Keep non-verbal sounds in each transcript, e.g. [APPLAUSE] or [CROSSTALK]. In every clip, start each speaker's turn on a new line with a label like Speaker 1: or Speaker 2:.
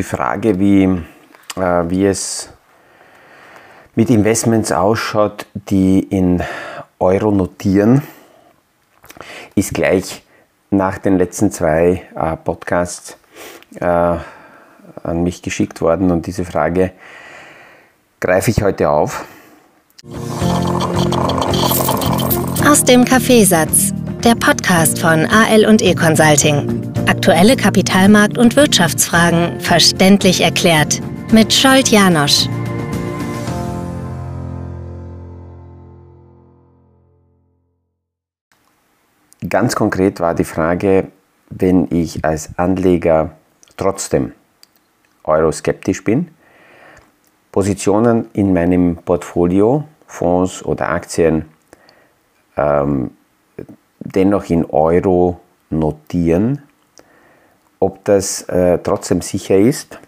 Speaker 1: Die Frage, wie, äh, wie es mit Investments ausschaut, die in Euro notieren, ist gleich nach den letzten zwei äh, Podcasts äh, an mich geschickt worden und diese Frage greife ich heute auf.
Speaker 2: Aus dem Kaffeesatz, der Podcast von AL und E Consulting. Aktuelle Kapitalmarkt- und Wirtschaftsfragen verständlich erklärt mit Scholt Janosch.
Speaker 1: Ganz konkret war die Frage, wenn ich als Anleger trotzdem euroskeptisch bin, Positionen in meinem Portfolio, Fonds oder Aktien ähm, dennoch in Euro notieren, ob das äh, trotzdem sicher ist.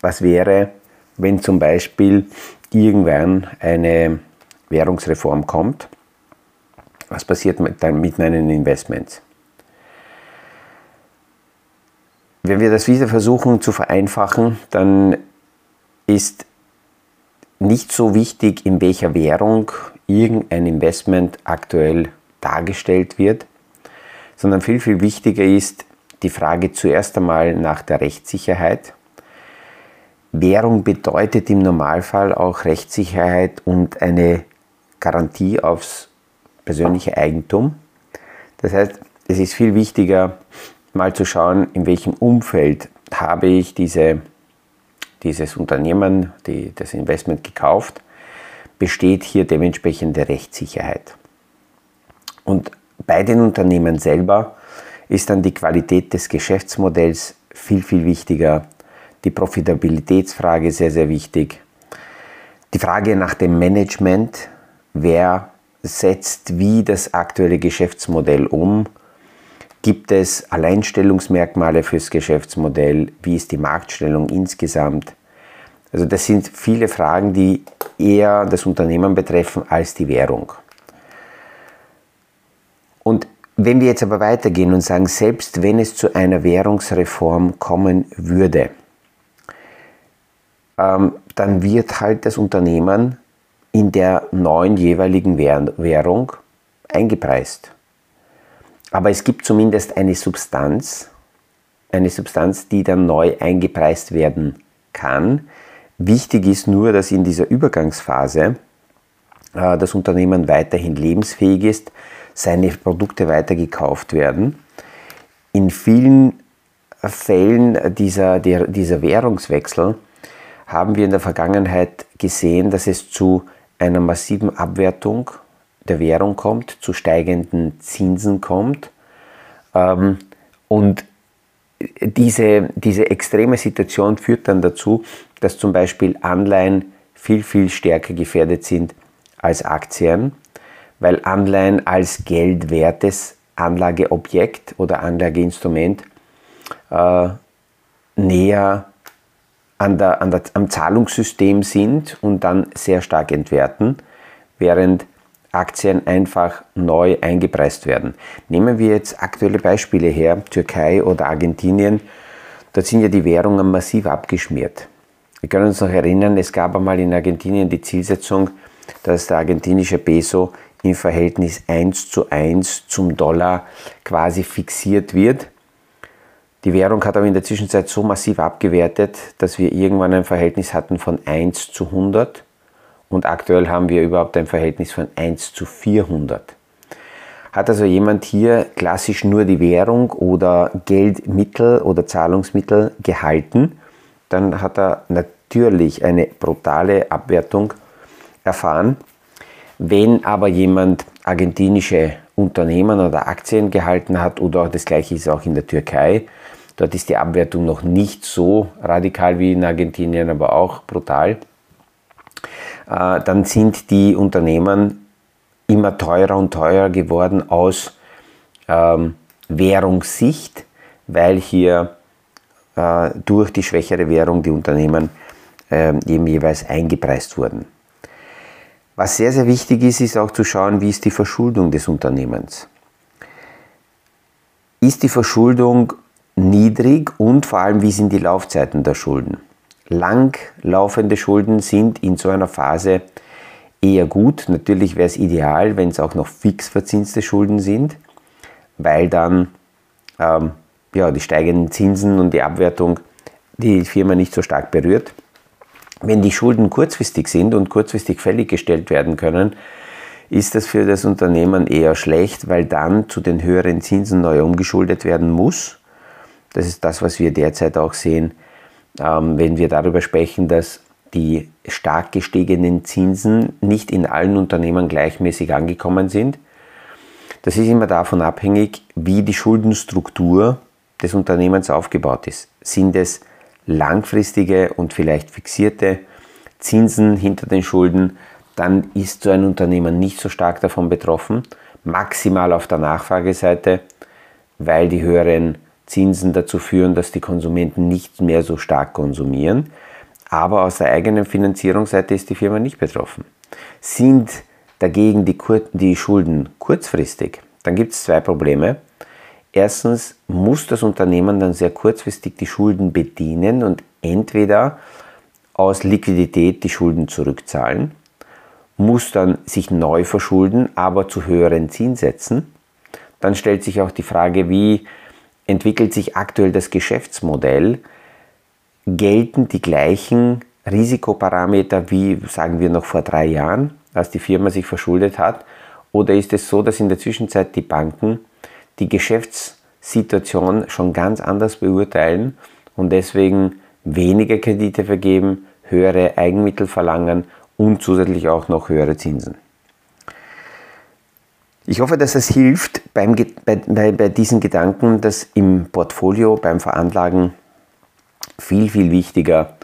Speaker 1: Was wäre, wenn zum Beispiel irgendwann eine Währungsreform kommt? Was passiert mit, dann mit meinen Investments? Wenn wir das wieder versuchen zu vereinfachen, dann ist nicht so wichtig, in welcher Währung irgendein Investment aktuell dargestellt wird, sondern viel, viel wichtiger ist die Frage zuerst einmal nach der Rechtssicherheit. Währung bedeutet im Normalfall auch Rechtssicherheit und eine Garantie aufs persönliche Eigentum. Das heißt, es ist viel wichtiger, mal zu schauen, in welchem Umfeld habe ich diese, dieses Unternehmen, die, das Investment gekauft, besteht hier dementsprechende Rechtssicherheit. Und bei den Unternehmen selber ist dann die Qualität des Geschäftsmodells viel, viel wichtiger. Die Profitabilitätsfrage sehr, sehr wichtig. Die Frage nach dem Management, wer setzt wie das aktuelle Geschäftsmodell um? Gibt es Alleinstellungsmerkmale fürs Geschäftsmodell? Wie ist die Marktstellung insgesamt? Also das sind viele Fragen, die eher das Unternehmen betreffen als die Währung. Und wenn wir jetzt aber weitergehen und sagen, selbst wenn es zu einer Währungsreform kommen würde, ähm, dann wird halt das Unternehmen in der neuen jeweiligen Währung eingepreist. Aber es gibt zumindest eine Substanz, eine Substanz, die dann neu eingepreist werden kann. Wichtig ist nur, dass in dieser Übergangsphase äh, das Unternehmen weiterhin lebensfähig ist, seine Produkte weiter gekauft werden. In vielen Fällen dieser, der, dieser Währungswechsel haben wir in der Vergangenheit gesehen, dass es zu einer massiven Abwertung der Währung kommt, zu steigenden Zinsen kommt. Ähm, und diese, diese extreme Situation führt dann dazu, dass zum Beispiel Anleihen viel, viel stärker gefährdet sind als Aktien weil Anleihen als geldwertes Anlageobjekt oder Anlageinstrument äh, näher an der, an der, am Zahlungssystem sind und dann sehr stark entwerten, während Aktien einfach neu eingepreist werden. Nehmen wir jetzt aktuelle Beispiele her, Türkei oder Argentinien, dort sind ja die Währungen massiv abgeschmiert. Wir können uns noch erinnern, es gab einmal in Argentinien die Zielsetzung, dass der argentinische Peso im Verhältnis 1 zu 1 zum Dollar quasi fixiert wird. Die Währung hat aber in der Zwischenzeit so massiv abgewertet, dass wir irgendwann ein Verhältnis hatten von 1 zu 100 und aktuell haben wir überhaupt ein Verhältnis von 1 zu 400. Hat also jemand hier klassisch nur die Währung oder Geldmittel oder Zahlungsmittel gehalten, dann hat er natürlich eine brutale Abwertung erfahren wenn aber jemand argentinische Unternehmen oder Aktien gehalten hat oder das gleiche ist auch in der Türkei, dort ist die Abwertung noch nicht so radikal wie in Argentinien, aber auch brutal, äh, dann sind die Unternehmen immer teurer und teurer geworden aus ähm, Währungssicht, weil hier äh, durch die schwächere Währung die Unternehmen äh, eben jeweils eingepreist wurden. Was sehr, sehr wichtig ist, ist auch zu schauen, wie ist die Verschuldung des Unternehmens. Ist die Verschuldung niedrig und vor allem, wie sind die Laufzeiten der Schulden? Langlaufende Schulden sind in so einer Phase eher gut. Natürlich wäre es ideal, wenn es auch noch fix verzinste Schulden sind, weil dann ähm, ja, die steigenden Zinsen und die Abwertung die Firma nicht so stark berührt. Wenn die Schulden kurzfristig sind und kurzfristig fällig gestellt werden können, ist das für das Unternehmen eher schlecht, weil dann zu den höheren Zinsen neu umgeschuldet werden muss. Das ist das, was wir derzeit auch sehen, ähm, wenn wir darüber sprechen, dass die stark gestiegenen Zinsen nicht in allen Unternehmen gleichmäßig angekommen sind. Das ist immer davon abhängig, wie die Schuldenstruktur des Unternehmens aufgebaut ist. Sind es langfristige und vielleicht fixierte Zinsen hinter den Schulden, dann ist so ein Unternehmen nicht so stark davon betroffen. Maximal auf der Nachfrageseite, weil die höheren Zinsen dazu führen, dass die Konsumenten nicht mehr so stark konsumieren. Aber aus der eigenen Finanzierungsseite ist die Firma nicht betroffen. Sind dagegen die, Kur die Schulden kurzfristig, dann gibt es zwei Probleme. Erstens muss das Unternehmen dann sehr kurzfristig die Schulden bedienen und entweder aus Liquidität die Schulden zurückzahlen, muss dann sich neu verschulden, aber zu höheren Zinssätzen. Dann stellt sich auch die Frage, wie entwickelt sich aktuell das Geschäftsmodell? Gelten die gleichen Risikoparameter wie, sagen wir, noch vor drei Jahren, als die Firma sich verschuldet hat? Oder ist es so, dass in der Zwischenzeit die Banken die Geschäftssituation schon ganz anders beurteilen und deswegen weniger Kredite vergeben, höhere Eigenmittel verlangen und zusätzlich auch noch höhere Zinsen. Ich hoffe, dass es hilft beim, bei, bei, diesen Gedanken, dass im Portfolio beim Veranlagen viel, viel wichtiger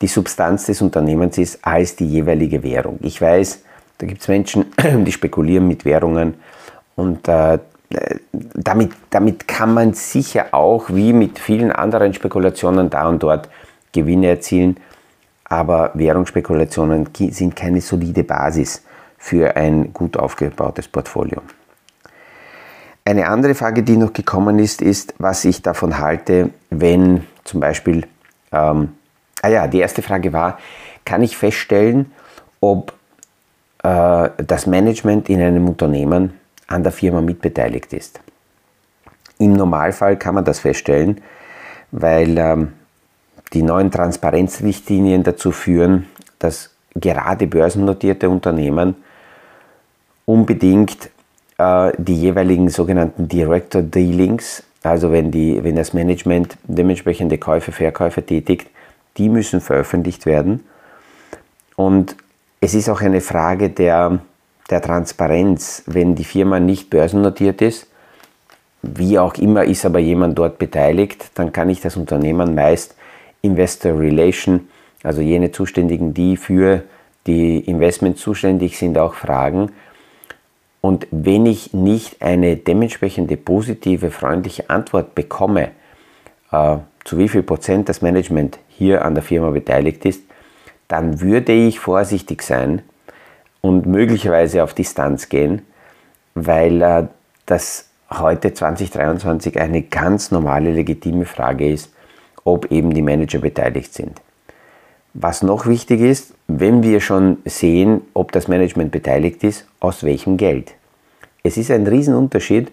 Speaker 1: die Substanz des Unternehmens ist als die jeweilige Währung. Ich weiß, da gibt es Menschen, [CLEARS THROAT] die spekulieren mit Währungen und äh, damit, damit kann man sicher auch, wie mit vielen anderen Spekulationen da und dort, Gewinne erzielen. Aber Währungsspekulationen sind keine solide Basis für ein gut aufgebautes Portfolio. Eine andere Frage, die noch gekommen ist, ist, was ich davon halte, wenn zum Beispiel, ähm, ah ja, die erste Frage war, kann ich feststellen, ob äh, das Management in einem Unternehmen an der Firma mitbeteiligt ist. Im Normalfall kann man das feststellen, weil ähm, die neuen Transparenzrichtlinien dazu führen, dass gerade börsennotierte Unternehmen unbedingt äh, die jeweiligen sogenannten Director Dealings, also wenn, die, wenn das Management dementsprechende Käufe, Verkäufe tätigt, die müssen veröffentlicht werden. Und es ist auch eine Frage der der Transparenz, wenn die Firma nicht börsennotiert ist, wie auch immer ist aber jemand dort beteiligt, dann kann ich das Unternehmen meist Investor Relation, also jene Zuständigen, die für die Investments zuständig sind, auch fragen. Und wenn ich nicht eine dementsprechende positive, freundliche Antwort bekomme, äh, zu wie viel Prozent das Management hier an der Firma beteiligt ist, dann würde ich vorsichtig sein, und möglicherweise auf Distanz gehen, weil äh, das heute 2023 eine ganz normale, legitime Frage ist, ob eben die Manager beteiligt sind. Was noch wichtig ist, wenn wir schon sehen, ob das Management beteiligt ist, aus welchem Geld. Es ist ein Riesenunterschied,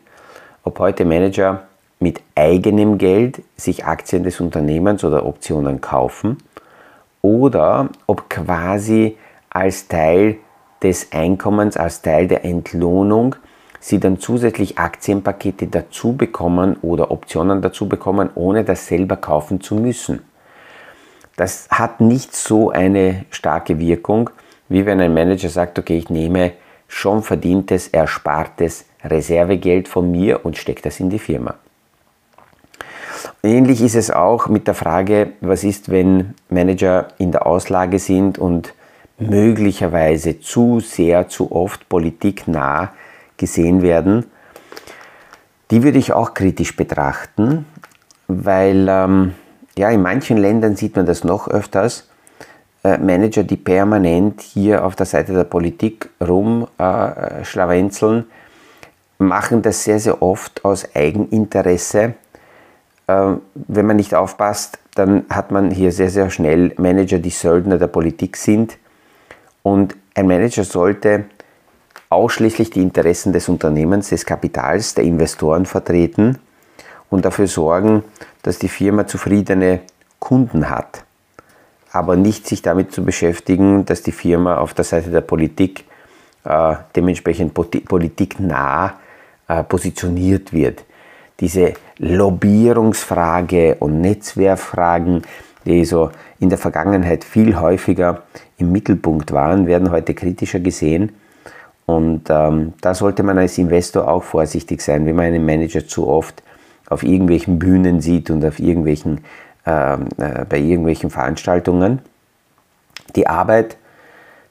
Speaker 1: ob heute Manager mit eigenem Geld sich Aktien des Unternehmens oder Optionen kaufen oder ob quasi als Teil des Einkommens als Teil der Entlohnung sie dann zusätzlich Aktienpakete dazu bekommen oder Optionen dazu bekommen, ohne das selber kaufen zu müssen. Das hat nicht so eine starke Wirkung, wie wenn ein Manager sagt, okay, ich nehme schon verdientes, erspartes Reservegeld von mir und stecke das in die Firma. Ähnlich ist es auch mit der Frage, was ist, wenn Manager in der Auslage sind und möglicherweise zu sehr, zu oft politiknah gesehen werden, die würde ich auch kritisch betrachten, weil ähm, ja, in manchen Ländern sieht man das noch öfters. Äh, Manager, die permanent hier auf der Seite der Politik rumschlawenzeln, äh, machen das sehr, sehr oft aus Eigeninteresse, äh, wenn man nicht aufpasst, dann hat man hier sehr, sehr schnell Manager, die Söldner der Politik sind. Und ein Manager sollte ausschließlich die Interessen des Unternehmens, des Kapitals, der Investoren vertreten und dafür sorgen, dass die Firma zufriedene Kunden hat. Aber nicht sich damit zu beschäftigen, dass die Firma auf der Seite der Politik äh, dementsprechend politiknah äh, positioniert wird. Diese Lobbyierungsfrage und Netzwerkfragen, die so in der Vergangenheit viel häufiger im Mittelpunkt waren, werden heute kritischer gesehen. Und ähm, da sollte man als Investor auch vorsichtig sein, wenn man einen Manager zu oft auf irgendwelchen Bühnen sieht und auf irgendwelchen, ähm, äh, bei irgendwelchen Veranstaltungen. Die Arbeit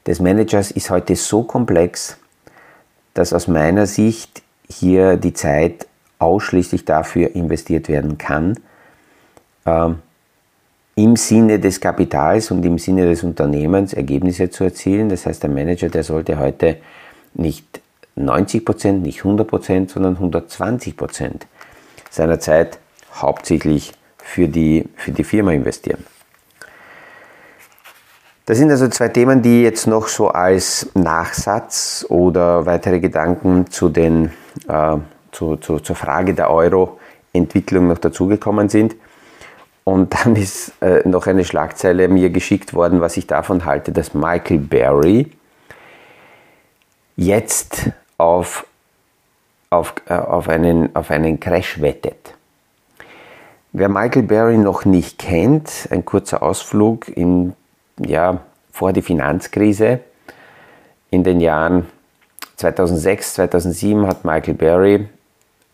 Speaker 1: des Managers ist heute so komplex, dass aus meiner Sicht hier die Zeit ausschließlich dafür investiert werden kann, ähm, im Sinne des Kapitals und im Sinne des Unternehmens Ergebnisse zu erzielen. Das heißt, der Manager, der sollte heute nicht 90 Prozent, nicht 100 Prozent, sondern 120 Prozent seiner Zeit hauptsächlich für die, für die Firma investieren. Das sind also zwei Themen, die jetzt noch so als Nachsatz oder weitere Gedanken zu den, äh, zu, zu, zur Frage der Euro-Entwicklung noch dazugekommen sind. Und dann ist äh, noch eine Schlagzeile mir geschickt worden, was ich davon halte, dass Michael Berry jetzt auf, auf, äh, auf, einen, auf einen Crash wettet. Wer Michael Berry noch nicht kennt, ein kurzer Ausflug in ja, vor die Finanzkrise. In den Jahren 2006, 2007 hat Michael Berry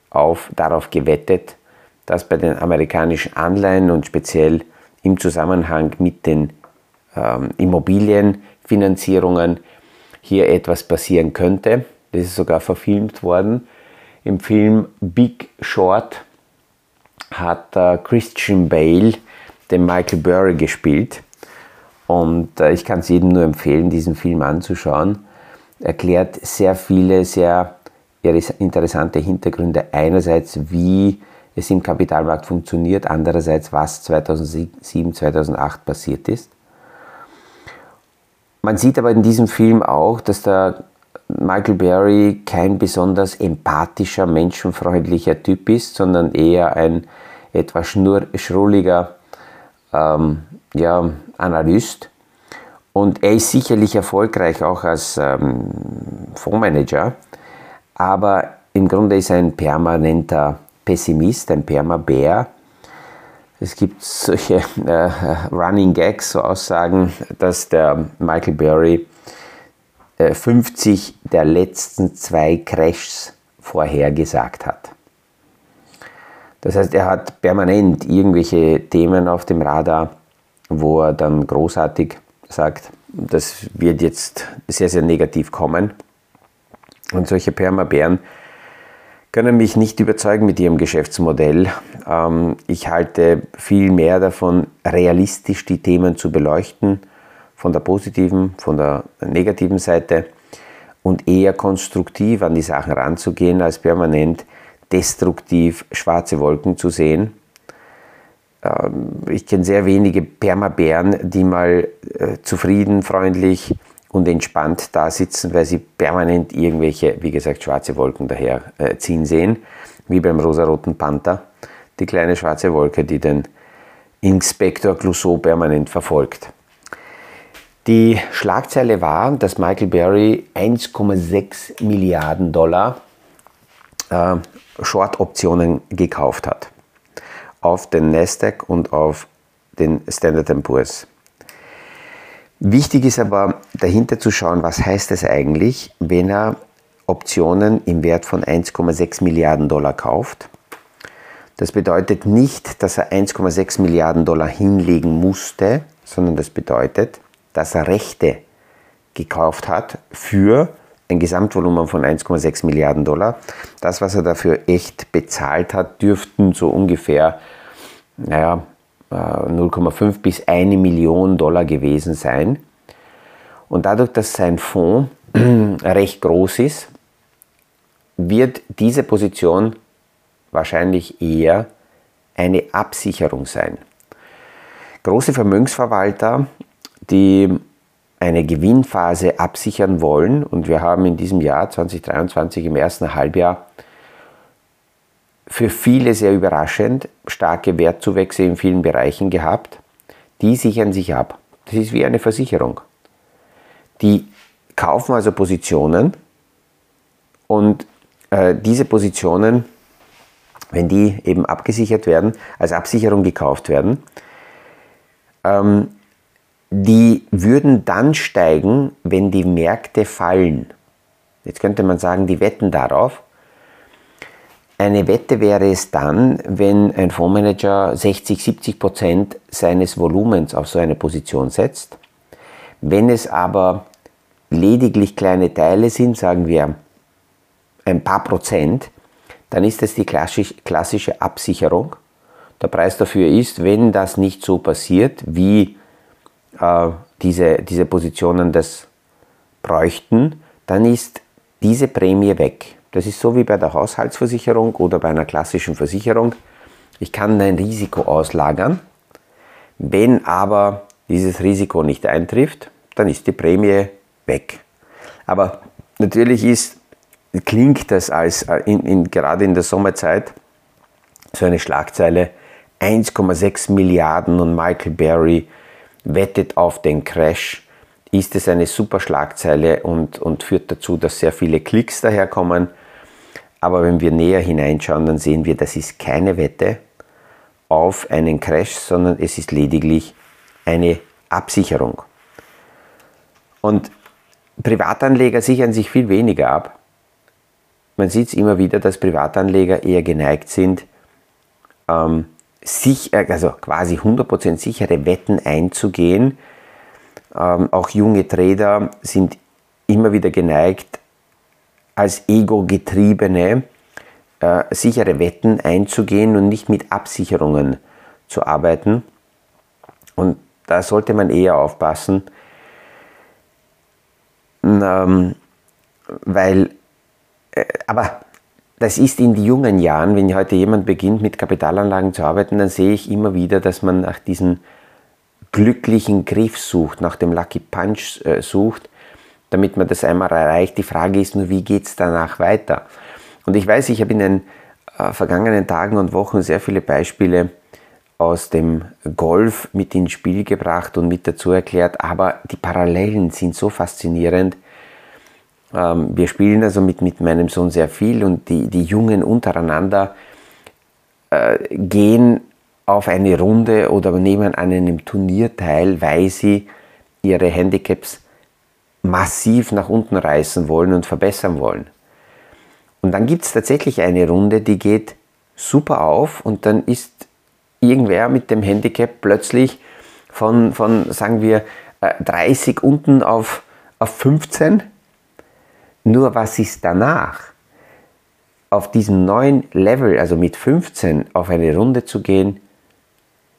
Speaker 1: auf, darauf gewettet, dass bei den amerikanischen Anleihen und speziell im Zusammenhang mit den ähm, Immobilienfinanzierungen hier etwas passieren könnte. Das ist sogar verfilmt worden. Im Film Big Short hat äh, Christian Bale den Michael Burry gespielt. Und äh, ich kann es jedem nur empfehlen, diesen Film anzuschauen. Erklärt sehr viele, sehr interessante Hintergründe. Einerseits, wie es im Kapitalmarkt funktioniert, andererseits, was 2007, 2008 passiert ist. Man sieht aber in diesem Film auch, dass der Michael Berry kein besonders empathischer, menschenfreundlicher Typ ist, sondern eher ein etwas schrulliger ähm, ja, Analyst. Und er ist sicherlich erfolgreich auch als ähm, Fondsmanager, aber im Grunde ist er ein permanenter Pessimist, ein Permabär. Es gibt solche [LAUGHS] äh, Running Gags, so Aussagen, dass der Michael Burry äh, 50 der letzten zwei Crashs vorhergesagt hat. Das heißt, er hat permanent irgendwelche Themen auf dem Radar, wo er dann großartig sagt, das wird jetzt sehr, sehr negativ kommen. Und solche Permabären können mich nicht überzeugen mit ihrem Geschäftsmodell. Ähm, ich halte viel mehr davon, realistisch die Themen zu beleuchten, von der positiven, von der negativen Seite und eher konstruktiv an die Sachen ranzugehen, als permanent destruktiv schwarze Wolken zu sehen ähm, ich kenne sehr wenige Permabären, die mal äh, zufrieden, freundlich und entspannt da sitzen, weil sie permanent irgendwelche, wie gesagt, schwarze Wolken daher äh, ziehen sehen, wie beim rosaroten Panther, die kleine schwarze Wolke, die den Inspektor Clouseau permanent verfolgt. Die Schlagzeile war, dass Michael Berry 1,6 Milliarden Dollar äh, Short-Optionen gekauft hat auf den Nasdaq und auf den Standard Poor's. Wichtig ist aber dahinter zu schauen, was heißt es eigentlich, wenn er Optionen im Wert von 1,6 Milliarden Dollar kauft. Das bedeutet nicht, dass er 1,6 Milliarden Dollar hinlegen musste, sondern das bedeutet, dass er Rechte gekauft hat für ein Gesamtvolumen von 1,6 Milliarden Dollar. Das, was er dafür echt bezahlt hat, dürften so ungefähr naja, 0,5 äh, bis 1 Million Dollar gewesen sein. Und dadurch, dass sein Fonds [CLEARS THROAT] recht groß ist, wird diese Position wahrscheinlich eher eine Absicherung sein. Große Vermögensverwalter, die eine Gewinnphase absichern wollen, und wir haben in diesem Jahr 2023 im ersten Halbjahr für viele sehr überraschend starke Wertzuwächse in vielen Bereichen gehabt, die sichern sich ab. Das ist wie eine Versicherung. Die kaufen also Positionen und äh, diese Positionen, wenn die eben abgesichert werden, als Absicherung gekauft werden, ähm, die würden dann steigen, wenn die Märkte fallen. Jetzt könnte man sagen, die wetten darauf. Eine Wette wäre es dann, wenn ein Fondsmanager 60, 70 Prozent seines Volumens auf so eine Position setzt. Wenn es aber lediglich kleine Teile sind, sagen wir ein paar Prozent, dann ist das die klassische Absicherung. Der Preis dafür ist, wenn das nicht so passiert, wie äh, diese, diese Positionen das bräuchten, dann ist diese Prämie weg. Das ist so wie bei der Haushaltsversicherung oder bei einer klassischen Versicherung. Ich kann ein Risiko auslagern. Wenn aber dieses Risiko nicht eintrifft, dann ist die Prämie weg. Aber natürlich ist, klingt das als äh, in, in, gerade in der Sommerzeit so eine Schlagzeile 1,6 Milliarden und Michael Berry wettet auf den Crash, ist es eine super Schlagzeile und, und führt dazu, dass sehr viele Klicks daherkommen. Aber wenn wir näher hineinschauen, dann sehen wir, das ist keine Wette auf einen Crash, sondern es ist lediglich eine Absicherung. Und Privatanleger sichern sich viel weniger ab. Man sieht es immer wieder, dass Privatanleger eher geneigt sind, ähm, sich, also quasi 100% sichere Wetten einzugehen. Ähm, auch junge Trader sind immer wieder geneigt, als Ego-getriebene äh, sichere Wetten einzugehen und nicht mit Absicherungen zu arbeiten. Und da sollte man eher aufpassen, ähm, weil, äh, aber das ist in die jungen Jahren, wenn heute jemand beginnt mit Kapitalanlagen zu arbeiten, dann sehe ich immer wieder, dass man nach diesem glücklichen Griff sucht, nach dem Lucky Punch äh, sucht, damit man das einmal erreicht. Die Frage ist nur, wie geht es danach weiter? Und ich weiß, ich habe in den äh, vergangenen Tagen und Wochen sehr viele Beispiele aus dem Golf mit ins Spiel gebracht und mit dazu erklärt, aber die Parallelen sind so faszinierend. Ähm, wir spielen also mit, mit meinem Sohn sehr viel und die, die Jungen untereinander äh, gehen auf eine Runde oder nehmen an einem Turnier teil, weil sie ihre Handicaps massiv nach unten reißen wollen und verbessern wollen. Und dann gibt es tatsächlich eine Runde, die geht super auf und dann ist irgendwer mit dem Handicap plötzlich von, von sagen wir, 30 äh, unten auf, auf 15 nur was ist danach? Auf diesem neuen Level, also mit 15 auf eine Runde zu gehen,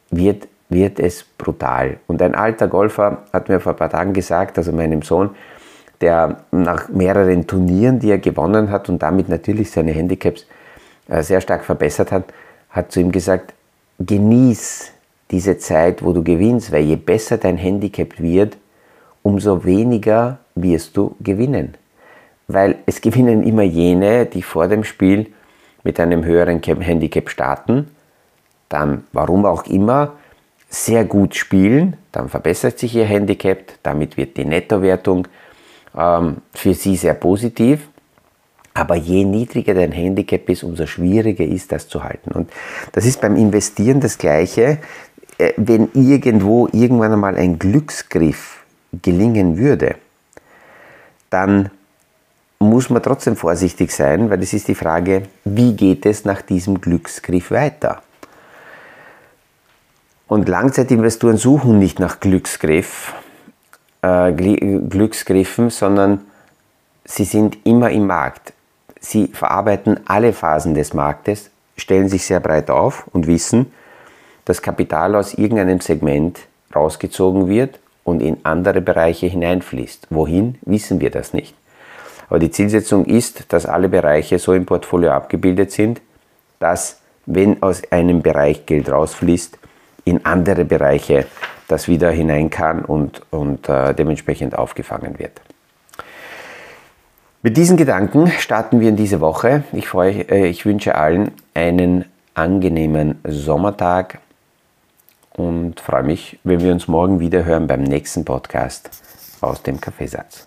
Speaker 1: wird, wird es brutal. Und ein alter Golfer hat mir vor ein paar Tagen gesagt, also meinem Sohn, der nach mehreren Turnieren, die er gewonnen hat und damit natürlich seine Handicaps äh, sehr stark verbessert hat, hat zu ihm gesagt, genieß diese Zeit, wo du gewinnst, weil je besser dein Handicap wird, umso weniger wirst du gewinnen weil es gewinnen immer jene, die vor dem Spiel mit einem höheren Handicap starten, dann, warum auch immer, sehr gut spielen, dann verbessert sich ihr Handicap, damit wird die Nettowertung ähm, für sie sehr positiv. Aber je niedriger dein Handicap ist, umso schwieriger ist das zu halten. Und das ist beim Investieren das Gleiche. Äh, wenn irgendwo irgendwann einmal ein Glücksgriff gelingen würde, dann muss man trotzdem vorsichtig sein, weil es ist die Frage, wie geht es nach diesem Glücksgriff weiter? Und Langzeitinvestoren suchen nicht nach Glücksgriff, äh, Glücksgriffen, sondern sie sind immer im Markt. Sie verarbeiten alle Phasen des Marktes, stellen sich sehr breit auf und wissen, dass Kapital aus irgendeinem Segment rausgezogen wird und in andere Bereiche hineinfließt. Wohin, wissen wir das nicht. Aber die Zielsetzung ist, dass alle Bereiche so im Portfolio abgebildet sind, dass wenn aus einem Bereich Geld rausfließt, in andere Bereiche das wieder hinein kann und, und äh, dementsprechend aufgefangen wird. Mit diesen Gedanken starten wir in diese Woche. Ich, freue, äh, ich wünsche allen einen angenehmen Sommertag und freue mich, wenn wir uns morgen wieder hören beim nächsten Podcast aus dem Kaffeesatz.